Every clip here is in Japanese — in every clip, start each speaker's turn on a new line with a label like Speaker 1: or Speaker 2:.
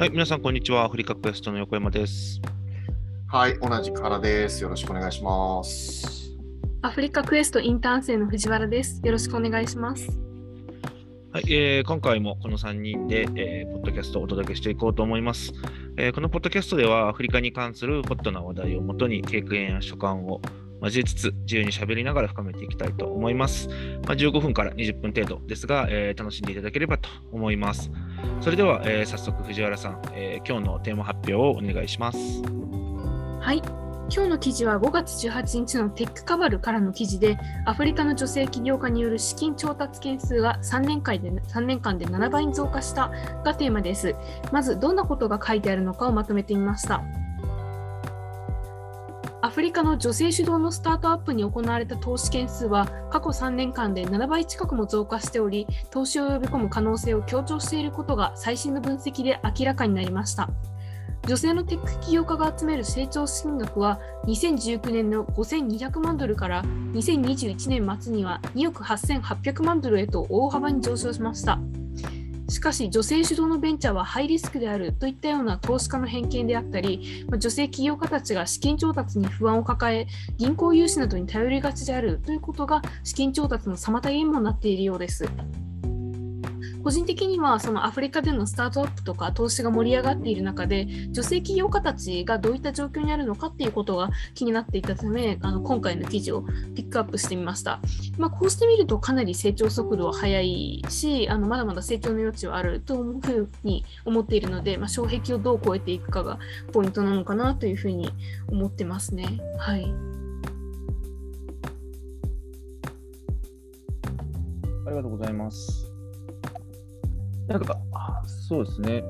Speaker 1: はい、皆さん、こんにちは。アフリカクエストの横山です。
Speaker 2: はい、同じく原です。よろしくお願いします。
Speaker 3: アフリカクエストインターン生の藤原です。よろしくお願いします。
Speaker 1: はい、えー今回もこの3人で、えーポッドキャストをお届けしていこうと思います、えーこのポッドキャストでは、アフリカに関するホットな話題をもとに、経験や所感を交えつつ、自由に喋りながら深めていきたいと思います。まあ、15分から20分程度ですが、えー楽しんでいただければと思います。それでは、えー早速、藤原さん、えー今日のテーマ発表をお願いします。
Speaker 3: はい。今日の記事は5月18日のテックカバルからの記事で、アフリカの女性起業家による資金調達件数が3年間で ,3 年間で7倍に増加したがテーマです。まず、どんなことが書いてあるのかをまとめてみました。アフリカの女性主導のスタートアップに行われた投資件数は過去3年間で7倍近くも増加しており、投資を呼び込む可能性を強調していることが最新の分析で明らかになりました。女性のテック起業家が集める成長資金額は2019年の5200万ドルから2021年末には2億8800万ドルへと大幅に上昇しました。しかし女性主導のベンチャーはハイリスクであるといったような投資家の偏見であったり、女性起業家たちが資金調達に不安を抱え、銀行融資などに頼りがちであるということが資金調達の妨げにもなっているようです。個人的にはそのアフリカでのスタートアップとか投資が盛り上がっている中で女性起業家たちがどういった状況にあるのかっていうことが気になっていたためあの今回の記事をピックアップしてみました、まあ、こうしてみるとかなり成長速度は速いしあのまだまだ成長の余地はあるというふうに思っているので、まあ、障壁をどう超えていくかがポイントなのかなというふうに思ってますね。はい。
Speaker 1: ありがとうございます。なんか、そうですね。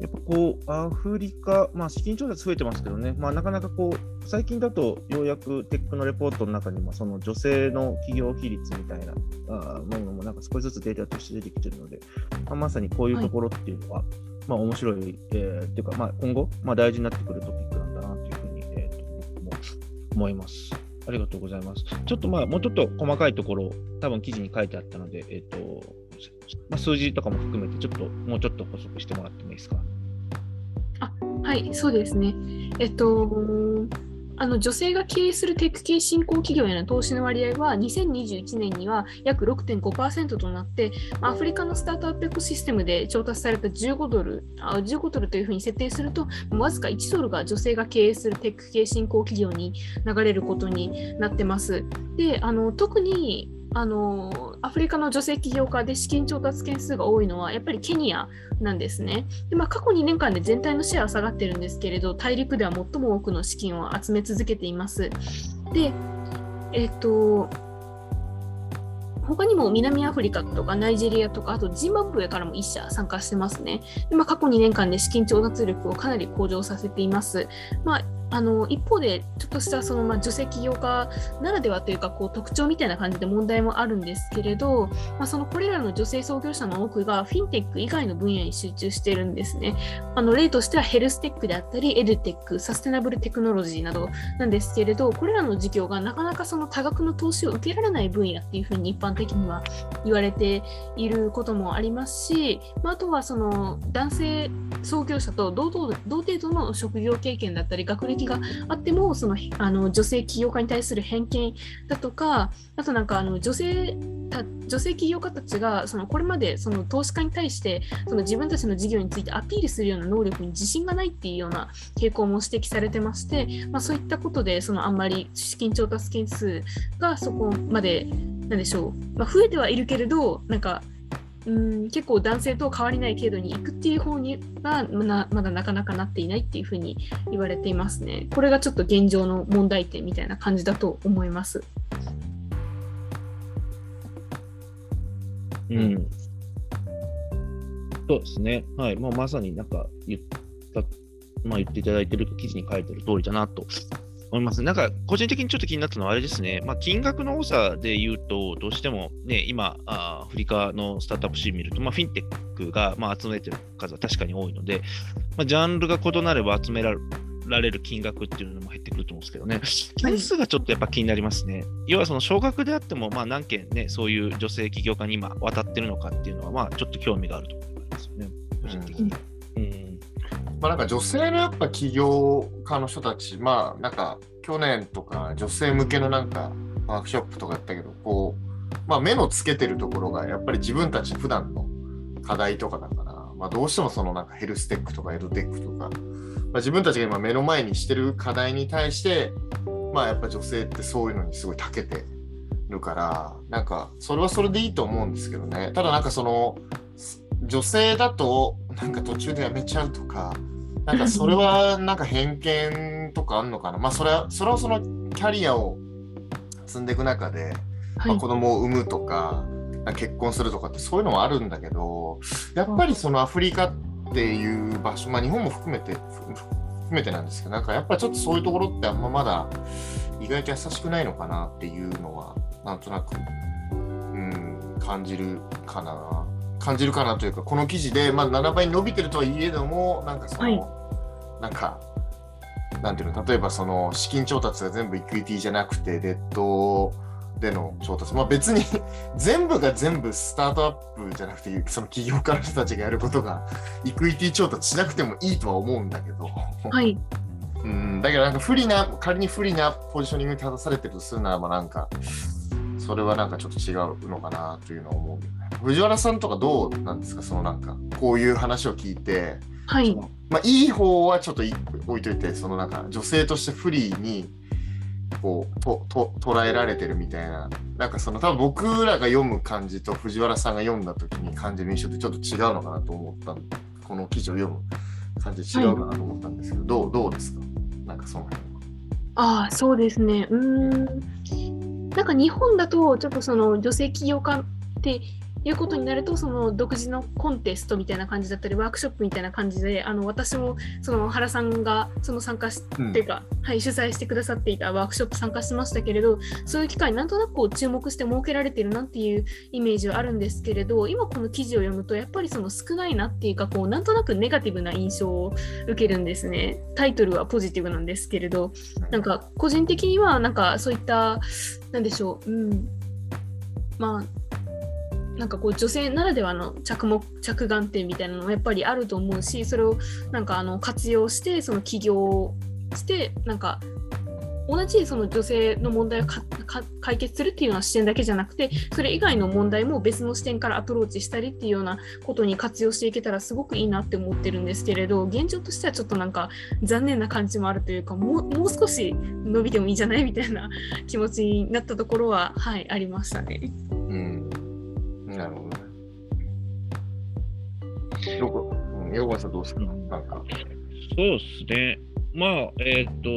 Speaker 1: やっぱこう、アフリカ、まあ、資金調達増えてますけどね、まあ、なかなかこう、最近だとようやくテックのレポートの中にも、その女性の企業比率みたいなあものもなんか少しずつデータとして出てきてるので、まあ、まさにこういうところっていうのは、まあ面白い、えーっていうか、まあ、今後、まあ、大事になってくるトピックなんだなというふうに、えーと思います。ありがとうございます。ちょっとまあ、もうちょっと細かいところ、多分記事に書いてあったので、えっ、と、まあ、数字とかも含めて、ちょっともうちょっと補足してもらってもいいですか？
Speaker 3: はい、そうですね。えっと、あの女性が経営するテック系新興企業への投資の割合は2021年には約6.5%となって、まあアフリカのスタートアップエコシステムで調達された15ドル、あ15ドルというふうに設定すると、わずか1ドルが女性が経営するテック系新興企業に流れることになってます。で、あの特にあのアフリカの女性起業家で資金調達件数が多いのはやっぱりケニアなんですね。でまあ、過去2年間で全体のシェアは下がってるんですけれど大陸では最も多くの資金を集め続けています。で、えっと他にも南アフリカとかナイジェリアとかあとジンバブエからも1社参加してますね。でまあ、過去2年間で資金調達力をかなり向上させています。まああの一方で、ちょっとしたその、まあ、女性起業家ならではというかこう特徴みたいな感じで問題もあるんですけれど、まあ、そのこれらの女性創業者の多くがフィンテック以外の分野に集中しているんですね。あの例としてはヘルステックであったりエデュテック、サステナブルテクノロジーなどなんですけれど、これらの事業がなかなかその多額の投資を受けられない分野っていうふうに一般的には言われていることもありますし、まあ、あとはその男性創業者と同等同程度の職業経験だったり学歴があってもそのあの女性起業家に対する偏見だとかあとなんかあの女性た女性起業家たちがそのこれまでその投資家に対してその自分たちの事業についてアピールするような能力に自信がないっていうような傾向も指摘されてまして、まあ、そういったことでそのあんまり資金調達件数がそこまでなんでしょう、まあ、増えてはいるけれどなんかうん結構男性と変わりない程度に行くっていう方にはまだまだなかなかなっていないっていうふうに言われていますね。これがちょっと現状の問題点みたいな感じだと思います。
Speaker 1: うん。そうですね。はい。もうまさになんか言った、まあ言っていただいている記事に書いてる通りだなと思います。なんか個人的にちょっと気になったのはあれですね。まあ金額の多さで言うと、どうしてもね、今、アフリカのスタートアップシーン見ると、まあフィンテックがまあ集めてる数は確かに多いので、まあジャンルが異なれば集められるられる金額っていうのも減ってくると思うんですけどね、件数がちょっとやっぱ気になりますね。要はその少額であっても、まあ何件ね、そういう女性起業家に今渡ってるのかっていうのは、まあちょっと興味があるところがありますよね。個人的に。うん
Speaker 2: まあ、なんか女性のやっぱ起業家の人たち、まあなんか去年とか女性向けのなんかワークショップとかやったけど、こう、まあ目のつけてるところがやっぱり自分たち普段の課題とかだから、まあどうしてもそのなんかヘルステックとかエドテックとか、まあ、自分たちが今目の前にしてる課題に対して、まあやっぱ女性ってそういうのにすごい長けてるから、なんかそれはそれでいいと思うんですけどね。ただなんかその、女性だとなんか途中でやめちゃうとか、なんかそれは なんか偏見とかあんのかな？まあそれは、それはそのキャリアを積んでいく中で、まあ、
Speaker 3: はい
Speaker 2: 子供を産むとか、結婚するとかってそういうのはあるんだけど、やっぱりそのアフリカっていう場所、まあ日本も含めて、ふ含めてなんですけど、なんかやっぱりちょっとそういうところってあんままだ意外と優しくないのかなっていうのは、なんとなく、うん、感じるかな。感じるかなというか、この記事で、まあ、7倍に伸びてるとはいえども、なんかその、
Speaker 3: はい。
Speaker 2: なんか、なんていうの、例えばその資金調達が全部イクイティじゃなくて、デッドでの調達、まあ別に 全部が全部スタートアップじゃなくて、その起業家の人たちがやることが、イクイティ調達しなくてもいいとは思うんだけど、
Speaker 3: はい。
Speaker 2: うん、だけどなんか不利な、仮に不利なポジショニングに立たされてるとするならば、なんか、それはなんかちょっと違うのかなというのは思う。藤原さんとかどうなんですか？そのなんか、こういう話を聞いて、
Speaker 3: はい。
Speaker 2: まあ、いい方はちょっとい置いといて、そのなんか女性としてフリーにこうとと捉えられてるみたいな、なんかその多分僕らが読む感じと藤原さんが読んだ時に感じる印象ってちょっと違うのかなと思ったこの記事を読む感じ違うかなと思ったんですけど、どうどうですか？なんかその辺は。
Speaker 3: ああ、そうですね。うーん。なんか日本だと、ちょっとその女性起業家っていうことになると、その独自のコンテストみたいな感じだったり、ワークショップみたいな感じで、あの私もその原さんがその参加し、
Speaker 2: うん
Speaker 3: っていうか、はい、主催してくださっていたワークショップ参加しましたけれど、そういう機会、なんとなくこう注目して設けられているなっていうイメージはあるんですけれど、今この記事を読むと、やっぱりその少ないなっていうか、こうなんとなくネガティブな印象を受けるんですね。タイトルはポジティブなんですけれど、なんか個人的にはなんかそういったなんでしょう、うん、まあなんかこう女性ならではの着目着眼点みたいなのもやっぱりあると思うしそれをなんかあの活用してその起業してなんか同じその女性の問題を解決するっていうような視点だけじゃなくてそれ以外の問題も別の視点からアプローチしたりっていうようなことに活用していけたらすごくいいなって思ってるんですけれど現状としてはちょっとなんか残念な感じもあるというかもうもう少し伸びてもいいんじゃないみたいな気持ちになったところははいありましたね。
Speaker 2: よく、うん、横川さんどうですか？なんか。
Speaker 1: そうですね。まあ、えっ、と、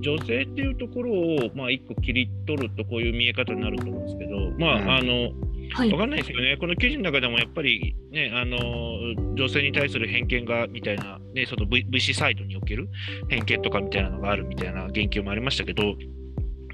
Speaker 1: 女性っていうところを、まあ、一個切り取るとこういう見え方になると思うんですけど、まあ、
Speaker 2: うん
Speaker 1: あの、
Speaker 3: はい
Speaker 1: わかんないですよね。この記事の中でもやっぱりね、あの、女性に対する偏見がみたいな、ね、その v VC サイドにおける偏見とかみたいなのがあるみたいな言及もありましたけど、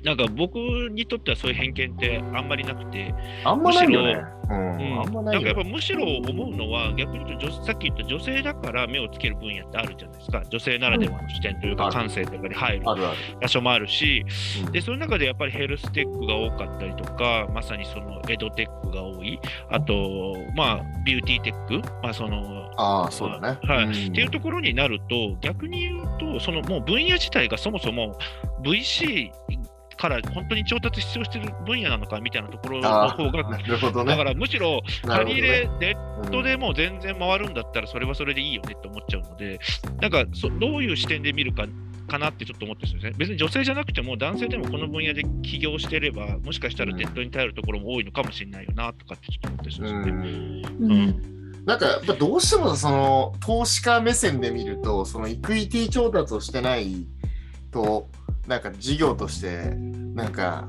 Speaker 1: なんか僕にとってはそういう偏見ってあんまりなくて、
Speaker 2: あんまないよね。うん、な
Speaker 1: んかやっぱむしろ思うのは、逆に言うと女、さっき言った女性だから目をつける分野ってあるじゃないですか。女性ならではの視点というか、
Speaker 2: うん。
Speaker 1: 感性とかに入る。場所もあるし、
Speaker 2: うん。
Speaker 1: で、その中でやっぱりヘルステックが多かったりとか、まさにそのエドテックが多い、あと、まあ、ビューティーテック、まあ、その、
Speaker 2: ああ、そうだね。
Speaker 1: はい。
Speaker 2: うん。
Speaker 1: っていうところになると、逆に言うと、そのもう分野自体がそもそも VC から本当に調達必要している分野なのかみたいなところの
Speaker 2: あ
Speaker 1: 方が
Speaker 2: あ、なるほどね。
Speaker 1: だからむしろ借り入れ
Speaker 2: ね、
Speaker 1: ネットでもう全然回るんだったらそれはそれでいいよねって思っちゃうので、なんかそどういう視点で見るかかなってちょっと思ってるんですよね。別に女性じゃなくても男性でもこの分野で起業してれば、もしかしたらネットに頼るところも多いのかもしれないよなとかってちょっと思ってるんですよね。
Speaker 2: うん
Speaker 3: うん
Speaker 2: なんかやっぱどうしてもその投資家目線で見るとそのイクイティ調達をしてないとなんか事業としてなんか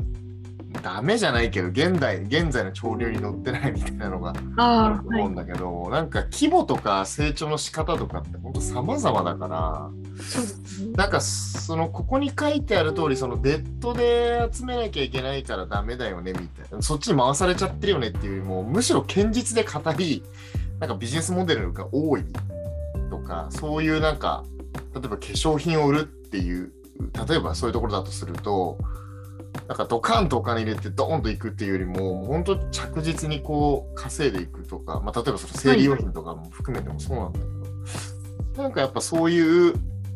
Speaker 2: ダメじゃないけど現代現在の潮流に乗ってないみたいなのがあると思うんだけど、なんか規模とか成長の仕方とかって本当様々だから
Speaker 3: そうですね。
Speaker 2: なんかそのここに書いてある通りそのデッドで集めなきゃいけないからダメだよねみたいなそっちに回されちゃってるよねっていうよりもむしろ堅実で硬いなんかビジネスモデルが多いとかそういうなんか例えば化粧品を売るっていう例えばそういうところだとするとなんかドカンとお金入れてドーンといくっていうよりも、本当着実にこう稼いでいくとか、まあ、例えばその生理用品とかも含めてもそうなんだけど、なんかやっぱそういう、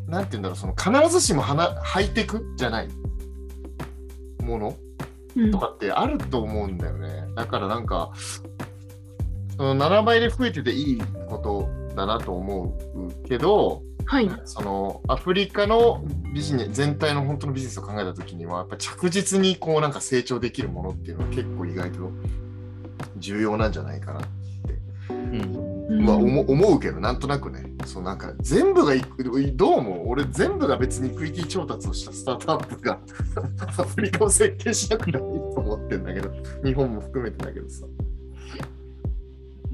Speaker 2: なんて言うんだろう、その必ずしもはなハイテクじゃないもの
Speaker 3: うん
Speaker 2: とかってあると思うんだよね。だからなんか、その7倍で増えてていいことだなと思うけど、
Speaker 3: はい。
Speaker 2: そのアフリカのビジネス全体の本当のビジネスを考えたときには、やっぱ着実にこうなんか成長できるものっていうのは結構意外と重要なんじゃないかな。
Speaker 1: うん。
Speaker 3: うん
Speaker 2: まあ思思うけど、なんとなくね、そうなんか全部がいく、どうも俺全部が別にクイティ調達をしたスタートアップが アフリカを設計しなくてもいいと思ってんだけど、日本も含めてだけどさ。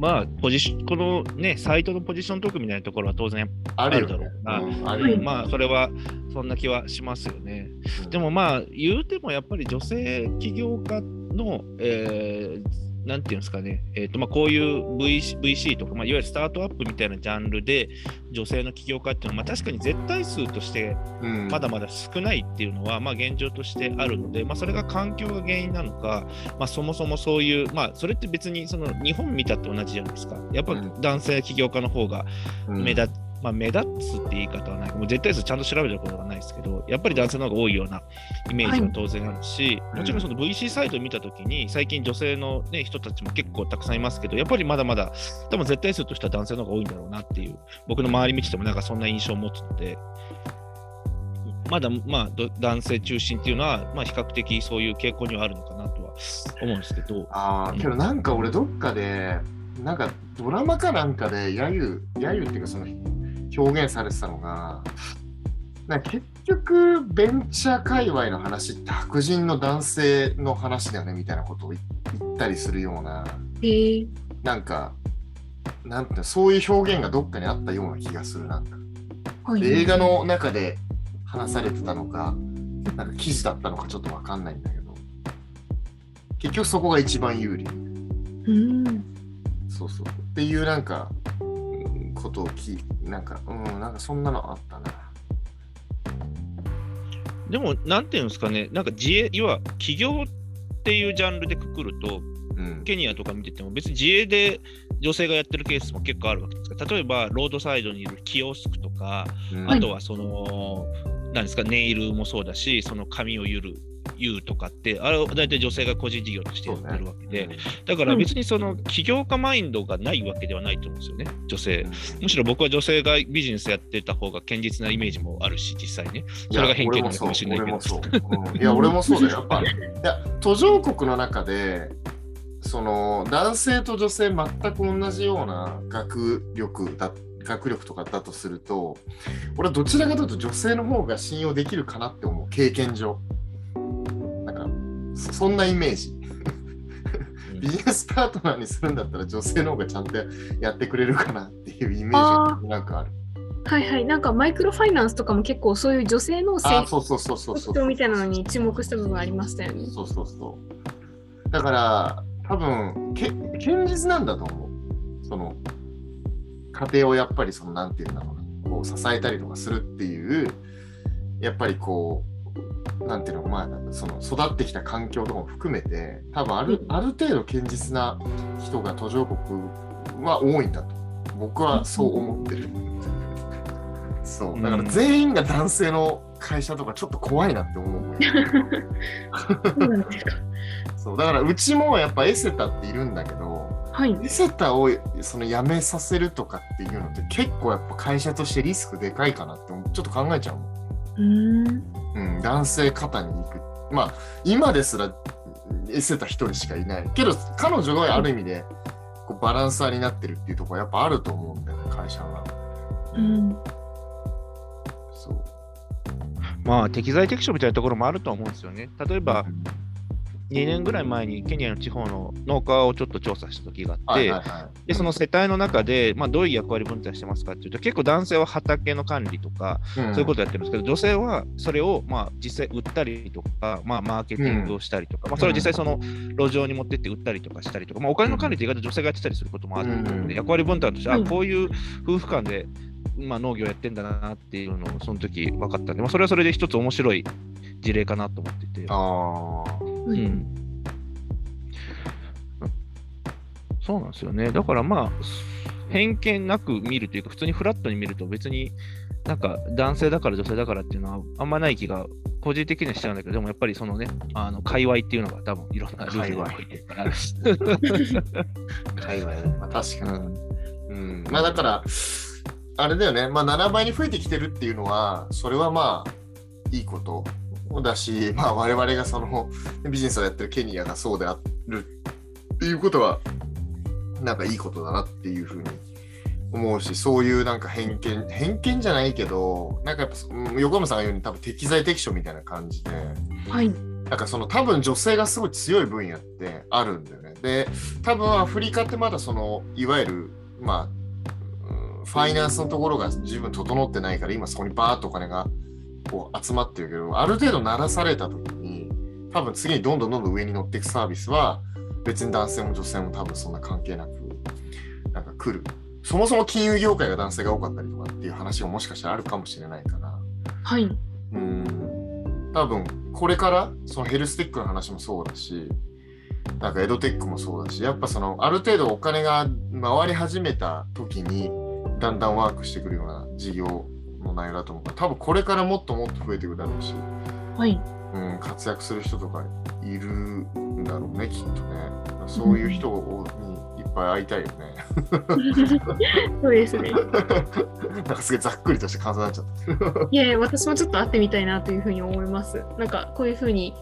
Speaker 1: まあ、ポジション、このね、サイトのポジショントークみたいなところは当然、
Speaker 2: ある
Speaker 1: だろう
Speaker 2: うんあるよね。
Speaker 1: まあ、それはそんな気はしますよね。でもまあ、言うてもやっぱり女性起業家の、えーなんていうんですかね、えーとまあ、こういう VC, VC とか、まあ、いわゆるスタートアップみたいなジャンルで女性の起業家っていうのは、まあ、確かに絶対数として
Speaker 2: うん。
Speaker 1: まだまだ少ないっていうのは、まあ、現状としてあるので、まあ、それが環境が原因なのか、まあ、そもそもそういう、まあ、それって別にその日本見たって同じじゃないですか。やっぱ
Speaker 2: うん。
Speaker 1: 男性起業家の方が
Speaker 2: うん
Speaker 1: 目立っまあ、目立つって言い方はない、もう絶対数ちゃんと調べたことがないですけど、やっぱり男性の方が多いようなイメージは当然あるし、
Speaker 2: はい
Speaker 1: もちろんその VC サイトを見たときに、最近女性の、ね、人たちも結構たくさんいますけど、やっぱりまだまだ、多分絶対数としては男性の方が多いんだろうなっていう、僕の周り見ててもなんかそんな印象を持つので、まだ、まあ、ど男性中心っていうのは、まあ、比較的そういう傾向にはあるのかなとは思うんですけど、
Speaker 2: ああ、けどなんか俺どっかで、なんかドラマかなんかで揶揄、揶揄っていうかその表現されてたのが、なんか結局ベンチャー界隈の話って白人の男性の話だよねみたいなことを言言ったりするような、
Speaker 3: えー
Speaker 2: なんか、なんてそういう表現がどっかにあったような気がするなんか。
Speaker 3: はい、
Speaker 2: 映画の中で話されてたのか、なんか記事だったのかちょっとわかんないんだけど、結局そこが一番有利。
Speaker 3: うん。
Speaker 2: そうそう。っていうなんか、うんことをき、なんか、うん、なんかそんなのあったな。
Speaker 1: でも、なんていうんですかね、なんか自営、要は起業っていうジャンルでくくると、
Speaker 2: うん。
Speaker 1: ケニアとか見てても、別に自営で女性がやってるケースも結構あるわけですから、例えばロードサイドにいるキオスクとか、
Speaker 2: うん
Speaker 1: あとはその、なんですか、ネイルもそうだし、その髪をゆる、言うとかって、あれは大体女性が個人事業としてやってるわけで、だから別にその起業家マインドがないわけではないと思うんですよね、女性。むしろ僕は女性がビジネスやってた方が堅実なイメージもあるし、実際ね。それが偏見なのかもしれないけど。
Speaker 2: いや、俺もそうだよ。やっぱ、いや、途上国の中で、その男性と女性全く同じような学力だ学力とかだとすると、俺はどちらかというと女性の方が信用できるかなって思う、経験上。そそんなイメージ。ビジネスパートナーにするんだったら女性の方がちゃんとやってくれるかなっていうイメージがなんかある。
Speaker 3: はいはい。なんかマイクロファイナンスとかも結構そういう女性の
Speaker 2: あ
Speaker 3: 成
Speaker 2: あ、そうそうそうそうそう
Speaker 3: 特徴みたいなのに注目した部分ありましたよね。
Speaker 2: そうそうそう。だから、多分け、堅実なんだと思う。その、家庭をやっぱり、その、なんていうんだろうな、こう、支えたりとかするっていう、やっぱりこう、なんていうの、まあ、その、育ってきた環境とかも含めて、多分ある、ある程度堅実な人が途上国は多いんだと。僕はそう思ってる。そう。だから全員が男性の会社とかちょっと怖いなって思う。
Speaker 3: そう
Speaker 2: だからうちもやっぱエセタっているんだけど
Speaker 3: はい。
Speaker 2: エセタをその辞めさせるとかっていうのって結構やっぱ会社としてリスクでかいかなってちょっと考えちゃうもん、
Speaker 3: うーん。
Speaker 2: うん、男性肩に行くまあ今ですらエセタ一人しかいないけど彼女がある意味でこうバランサーになってるっていうところはやっぱあると思うんだよね会社は
Speaker 3: うん。
Speaker 2: そう
Speaker 1: まあ、適材適所みたいなところもあるとは思うんですよね。例えば、2年ぐらい前にケニアの地方の農家をちょっと調査した時があって、
Speaker 2: はいはいはい。
Speaker 1: でその世帯の中で、まあ、どういう役割分担してますかっていうと、結構男性は畑の管理とか、そういうことやってるんですけど、女性はそれをまあ実際売ったりとか、まあ、マーケティングをしたりとか、まあ、それを実際その路上に持ってって売ったりとかしたりとか、まあ、お金の管理って意外と女性がやってたりすることもあるので、
Speaker 2: うん。
Speaker 1: 役割分担として、あ
Speaker 3: うん。
Speaker 1: こういう夫婦間で、まあ、農業やってんだなっていうのをその時分かったんで、まあ、それはそれで一つ面白い事例かなと思ってて。うん、そうなんですよね。だからまあ、偏見なく見るというか、普通にフラットに見ると、別になんか男性だから女性だからっていうのはあんまない気が、個人的にはしちゃうんだけど、でもやっぱりそのね、あの界隈っていうのが多分いろんなルールが入ってるから。
Speaker 2: 界隈ね。まあ確かに。
Speaker 1: うん
Speaker 2: うん。まあだから、あれだよね。まあ7倍に増えてきてるっていうのは、それはまあ、いいことだし、まあ我々がそのビジネスをやってるケニアがそうであるっていうことは、なんかいいことだなっていうふうに思うし、そういうなんか偏見、偏見じゃないけど、なんかやっぱうん横山さんが言うように多分適材適所みたいな感じで、
Speaker 3: はい。
Speaker 2: なんかその多分女性がすごい強い分野ってあるんだよね。で、多分アフリカってまだそのいわゆるまあうんファイナンスのところが十分整ってないから今そこにバーッとお金がこう集まってるけど、ある程度鳴らされた時に多分次にどんどんどんどん上に乗っていくサービスは別に男性も女性も多分そんな関係なくなんか来る。そもそも金融業界が男性が多かったりとかっていう話がもしかしたらあるかもしれないから。
Speaker 3: はい。
Speaker 2: うん多分これからそのヘルステックの話もそうだしなんかエドテックもそうだしやっぱそのある程度お金が回り始めた時にだんだんワークしてくるような事業の内容だと思うから多分これからもっともっと増えていくだろうし、
Speaker 3: はい。
Speaker 2: うん、活躍する人とかいるんだろうねきっとねそういう人にいっぱい会いたいよね
Speaker 3: そうですね。
Speaker 2: なんかすげえざっくりとした感想になっちゃった
Speaker 3: いやいや、私もちょっと会ってみたいなというふうに思います。なんかこういうふうに、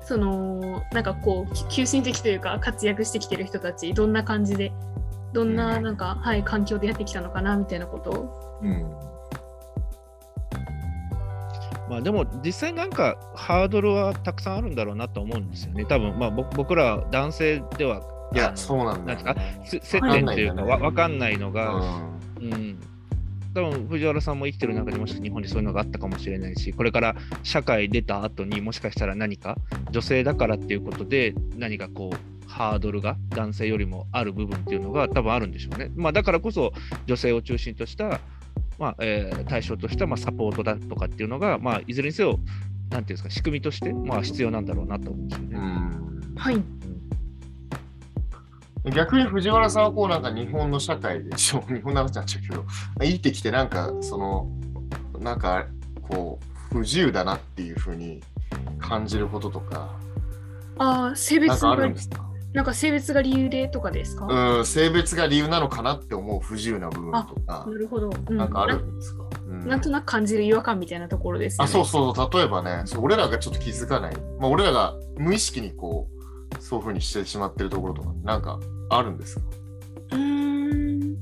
Speaker 3: その、なんかこう、き急進的というか、活躍してきてる人たち、どんな感じで、どんな、なんか、はい、環境でやってきたのかな、みたいなことを。
Speaker 2: うん
Speaker 1: まあでも実際なんかハードルはたくさんあるんだろうなと思うんですよね。多分まあ僕僕ら男性ではい
Speaker 2: やそうなんだよ、
Speaker 1: なん
Speaker 2: ね、
Speaker 1: せ接点っていうか
Speaker 2: わ
Speaker 1: わ
Speaker 2: かんないんだね
Speaker 1: わかんないのが、うん、多分藤原さんも生きてる中でもしか日本にそういうのがあったかもしれないし、これから社会出た後にもしかしたら何か女性だからっていうことで何かこうハードルが男性よりもある部分っていうのが多分あるんでしょうね。まあ、だからこそ女性を中心とした、まあえー対象としたまあサポートだとかっていうのが、まあ、いずれにせよなんていうんですか仕組みとしてまあ必要なんだろうなと思うんですよね。
Speaker 2: うん
Speaker 3: はい。
Speaker 2: 逆に藤原さんはこうなんか日本の社会でしょ 日本の話になっちゃうけど生きてきてなんかそのなんかこう不自由だなっていうふうに感じることとか
Speaker 3: ああ、性別
Speaker 2: なんかあ
Speaker 3: が、
Speaker 2: るんですか？
Speaker 3: なんか性別が理由でとかですか、
Speaker 2: うん性別が理由なのかなって思う不自由な部分とか。
Speaker 3: なるほど。うん。
Speaker 2: なんかあるんですか、うん。
Speaker 3: ななんとなく感じる違和感みたいなところですよね。
Speaker 2: あそうそうそう。例えばねそう俺らがちょっと気づかない、まあ、俺らが無意識にこうそういうふうにしてしまってるところとかなんかあるんですか？
Speaker 3: うーん。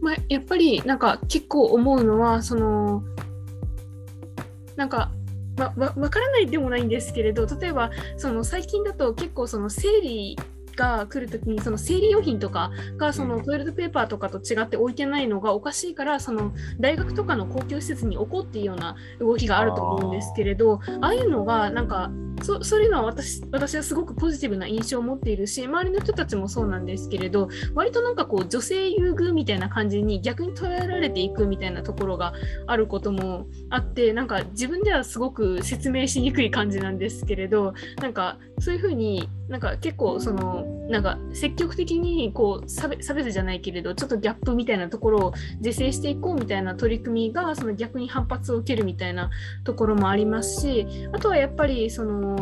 Speaker 3: まあ、やっぱりなんか結構思うのはそのなんかわわ分からないでもないんですけれど例えばその最近だと結構その生理が来るときにその生理用品とかがその
Speaker 2: うん。
Speaker 3: トイレットペーパーとかと違って置いてないのがおかしいからその大学とかの公共施設に置こうっていうような動きがあると思うんですけれどああいうのがなんかそそういうのは私私はすごくポジティブな印象を持っているし周りの人たちもそうなんですけれど割となんかこう女性優遇みたいな感じに逆に捉えられていくみたいなところがあることもあってなんか自分ではすごく説明しにくい感じなんですけれどなんかそういうふうになんか結構そのなんか積極的にこう差別じゃないけれどちょっとギャップみたいなところを是正していこうみたいな取り組みがその逆に反発を受けるみたいなところもありますしあとはやっぱりその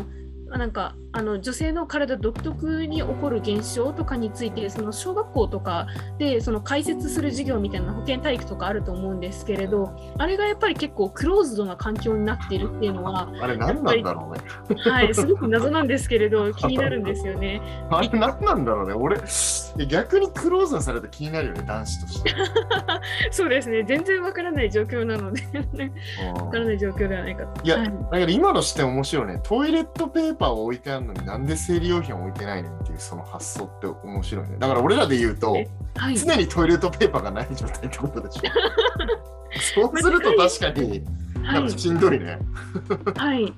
Speaker 3: なんかあの女性の体独特に起こる現象とかについてその小学校とかでその解説する授業みたいな保健体育とかあると思うんですけれどあれがやっぱり結構クローズドな環境になっているっていうのは、
Speaker 2: あれ何なんだろうね
Speaker 3: はい、すごく謎なんですけれど 気になるんですよね。
Speaker 2: あれ何なんだろうね俺逆にクローズにされたら気になるよね男子として
Speaker 3: そうですね全然わからない状況なので
Speaker 2: うん
Speaker 3: わからない状況ではないかと。
Speaker 2: いや、
Speaker 3: はい
Speaker 2: だから今の視点面白いね。トイレットペーパーを置いてあるのになんで生理用品を置いてないねんっていうその発想って面白いね。だから俺らで言うと、
Speaker 3: えはい、
Speaker 2: 常にトイレットペーパーがない状態ってことでしょ。そうすると確かに、なんか
Speaker 3: はい
Speaker 2: しんどいね。
Speaker 3: はい、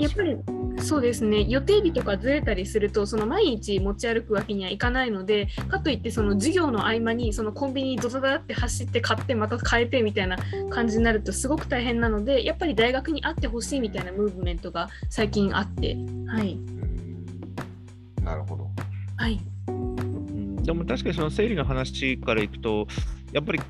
Speaker 3: やっぱりそうですね。予定日とかずれたりするとその毎日持ち歩くわけにはいかないのでかといってその授業の合間にそのコンビニにドタダって走って買ってまた変えてみたいな感じになるとすごく大変なのでやっぱり大学にあってほしいみたいなムーブメントが最近あって。はい。
Speaker 2: うん。なるほど。
Speaker 3: はい。
Speaker 1: うん。でも確かにその生理の話からいくと、やっぱり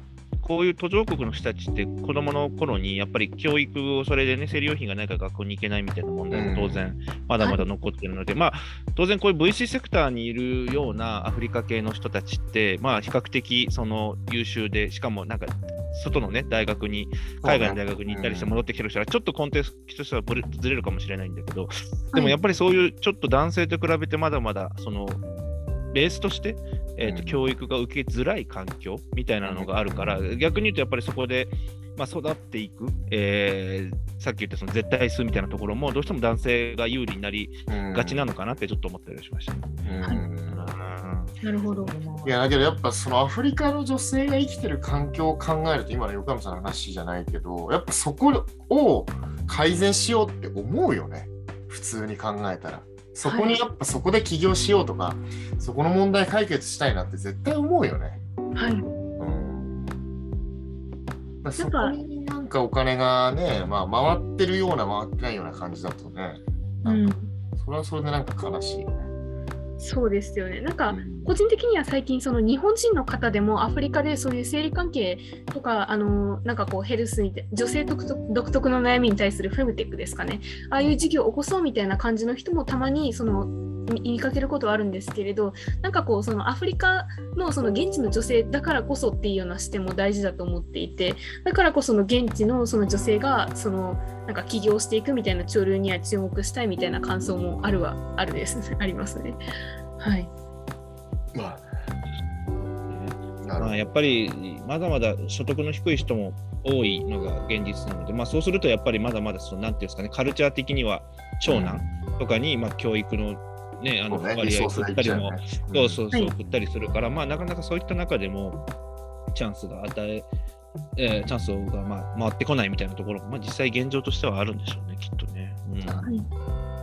Speaker 1: こういう途上国の人たちって子供の頃にやっぱり教育をそれでね、生理用品がないから学校に行けないみたいな問題も当然まだまだ残ってるので、まあ当然こういう VC セクターにいるようなアフリカ系の人たちって、まあ比較的その優秀で、しかもなんか外のね、大学に、海外の大学に行ったりして戻ってきてる人は、ちょっとコンテンツとしてはずれるかもしれないんだけど、でもやっぱりそういうちょっと男性と比べてまだまだそのベースとして、えーと
Speaker 2: うん。
Speaker 1: 教育が受けづらい環境みたいなのがあるから、逆に言うとやっぱりそこで、まあ、育っていく、えーさっき言ったその絶対数みたいなところもどうしても男性が有利になりがちなのかなってちょっと思ったりしました。ね。
Speaker 2: うん。
Speaker 3: なるほど
Speaker 2: い。やだけどやっぱそのアフリカの女性が生きてる環境を考えると今の横山さんの話じゃないけど。やっぱそこを改善しようって思うよね普通に考えたらそこにやっぱそこで起業しようとか、そこの問題解決したいなって絶対思うよね。
Speaker 3: はい
Speaker 2: うん、そこになんかお金がね、まあ、回ってるような回ってないような感じだとね
Speaker 3: うん
Speaker 2: それはそれでなんか悲しいよね。
Speaker 3: そうですよね。なんか
Speaker 2: うん。
Speaker 3: 個人的には最近その日本人の方でもアフリカでそういう生理関係とかあのなんかこうヘルスに女性独特の悩みに対するフェムテックですかね。ああいう事業を起こそうみたいな感じの人もたまにその見見かけることはあるんですけれどなんかこうそのアフリカのその現地の女性だからこそっていうような視点も大事だと思っていてだからこその現地のその女性がそのなんか起業していくみたいな潮流には注目したいみたいな感想もあるはあるですありますね。はい。
Speaker 2: まあ、
Speaker 1: まあ、やっぱりまだまだ所得の低い人も多いのが現実なので、まあ、そうするとやっぱりまだまだそのなんていうんですかねカルチャー的には長男とかにまあ教育の,、ね、あの割合を振ったりも、そうそうそう、
Speaker 3: はい。
Speaker 1: 振ったりするから、まあ、なかなかそういった中でもチャンスが与ええーチャンスがまあ回ってこないみたいなところも、まあ、実際現状としてはあるんでしょうね、きっとね。うん
Speaker 2: はい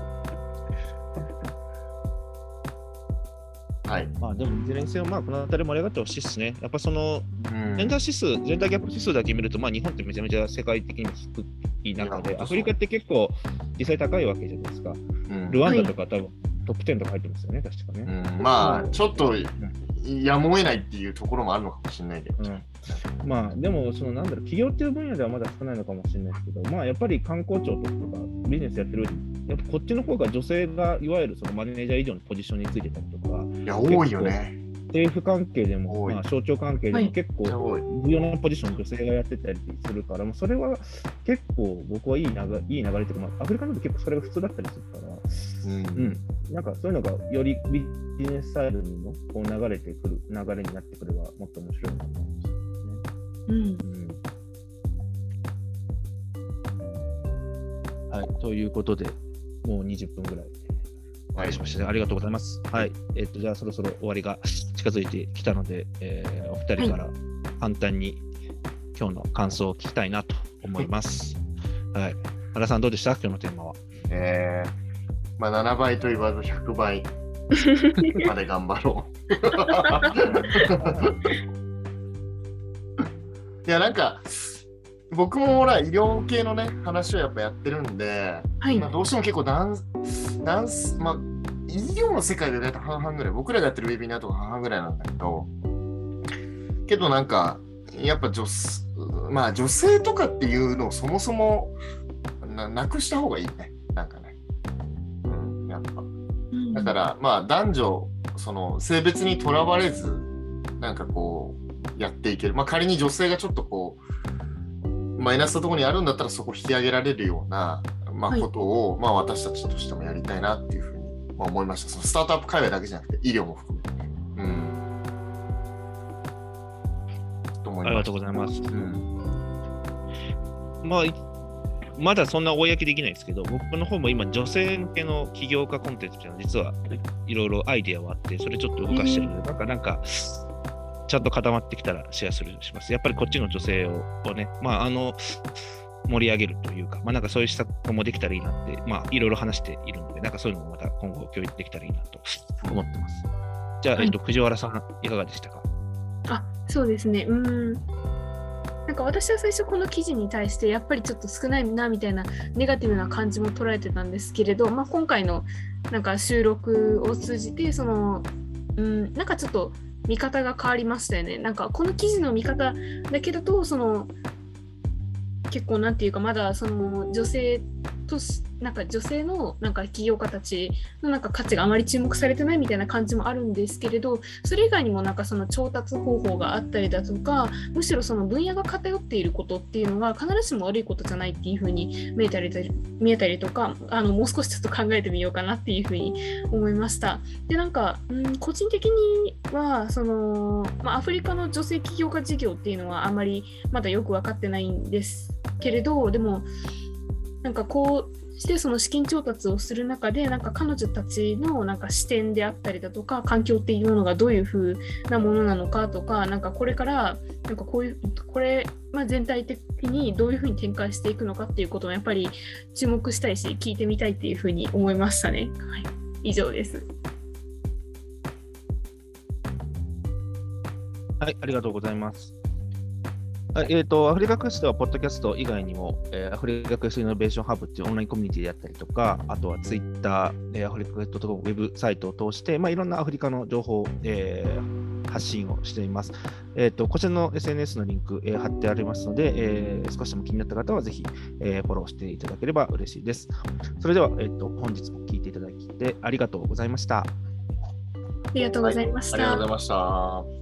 Speaker 2: はい。
Speaker 1: まあでもいずれにせよ、まあこの辺り盛り上がってほしいですね。やっぱその
Speaker 2: うん
Speaker 1: ジェンダー指数、ジェンダーギャップ指数だけ見ると、まあ、日本ってめちゃめちゃ世界的に低い中で、アフリカって結構実際高いわけじゃないですか。
Speaker 2: うん
Speaker 1: ルワンダとか多分トップ10とか入ってますよね、確かね。
Speaker 2: うんまあ、ちょっとやむを得ないっていうところもあるのかもしれないけど。
Speaker 1: うんまあでも、そのなんだろう、企業っていう分野ではまだ少ないのかもしれないですけど、まあやっぱり観光庁とかビジネスやってる、やっぱこっちの方が女性がいわゆるそのマネージャー以上のポジションについてたりとか、
Speaker 2: いや、多いよね。
Speaker 1: 政府関係でも、まあ、省庁関係で
Speaker 3: はい
Speaker 1: も結構。重要なポジション女性がやってたりするから、もうそれは結構僕はいい流れいい流れというか、まあ、アフリカなんて結構それが普通だったりするから、
Speaker 2: うん
Speaker 1: うん、なんかそういうのがよりビジネスサイドにもこう流れてくる、流れになってくればもっと面白いなと思いますね。
Speaker 3: うん。
Speaker 1: うんはい、ということで、もう20分ぐらいお
Speaker 2: はい
Speaker 1: 話しましたね。ありがとうございます。はい。えっ、と、じゃあそろそろ終わりが近づいてきたので、えーお二人から簡単に今日の感想を聞きたいなと思います。はい。原さん、どうでした？今日のテーマは。
Speaker 2: えー、まあ、7倍と言わず100倍 まで頑張ろう。いや、なんか、僕もほら、医療系のね、話をやっぱやってるんで、
Speaker 3: はい
Speaker 2: まあ、。どうしても結構ダンス、ダンス、まあ、医療の世界で大体半々ぐらい、僕らがやってるウェビナーとか半々ぐらいなんだけど、けどなんか、やっぱ女す、まあ女性とかっていうのをそもそもななくした方がいいね。なんか。だから、まあ男女、その性別にとらわれず、なんかこう、やっていける。まあ仮に女性がちょっとこう、マイナスなところにあるんだったらそこ引き上げられるような、まあ、
Speaker 3: はい
Speaker 2: ことを、まあ私たちとしてもやりたいなっていうふうに、まあ、思いました。そのスタートアップ界隈だけじゃなくて医療も含めてね。うん。と思います。
Speaker 1: ありがとうございます。
Speaker 2: うん。
Speaker 1: まあ、いまだそんな公できないですけど、僕の方も今、女性向けの起業家コンテンツっていうのは、実はいろいろアイデアはあって、それちょっと動かしてるので、なんか、なんか、ちゃんと固まってきたらシェアするします。やっぱりこっちの女性ををね、まあ、あの、盛り上げるというか、まあ、なんかそういう施策もできたらいいなって、まあ、いろいろ話しているので、なんかそういうのもまた今後共有できたらいいなと思ってます。じゃあ、
Speaker 3: はい
Speaker 1: えっと、藤原さん、いかがでしたか
Speaker 3: あそうですね。うん。なんか私は最初この記事に対してやっぱりちょっと少ないなみたいなネガティブな感じも捉えてたんですけれど、まあ、今回のなんか収録を通じてその、うん、なんかちょっと見方が変わりましたよね。なんかこの記事の見方だけだとその結構なんていうかまだその女性としなんか女性のなんか起業家たちのなんか価値があまり注目されてないみたいな感じもあるんですけれどそれ以外にもなんかその調達方法があったりだとかむしろその分野が偏っていることっていうのが必ずしも悪いことじゃないっていうふうに見えたり見えたりとかあのもう少しちょっと考えてみようかなっていうふうに思いました。でなんか、うん、個人的にはその、まあ、アフリカの女性起業家事業っていうのはあまりまだよく分かってないんですけれどでもなんかこうしてその資金調達をする中でなんか彼女たちのなんか視点であったりだとか環境っていうのがどういう風なものなのかとかなんかこれからなんかこういうこれ、まあ、全体的にどういう風に展開していくのかっていうこともやっぱり注目したいし聞いてみたいっていう風に思いましたね。はい、以上です。
Speaker 1: はい、ありがとうございます。はいえー、とアフリカクエストは、ポッドキャスト以外にも、えーアフリカクエストイノベーションハブっていうオンラインコミュニティであったりとか、あとはツイッター、えーアフリカクエストウェブサイトを通して、まあ、いろんなアフリカの情報を、えー発信をしています。えー、とこちらの SNS のリンク、えー貼ってありますので、えー少しでも気になった方はぜひ、えーフォローしていただければ嬉しいです。それでは、えー、と本日も聞いていただきありがとうございました。
Speaker 3: ありがとうございました。
Speaker 2: ありがとうございました。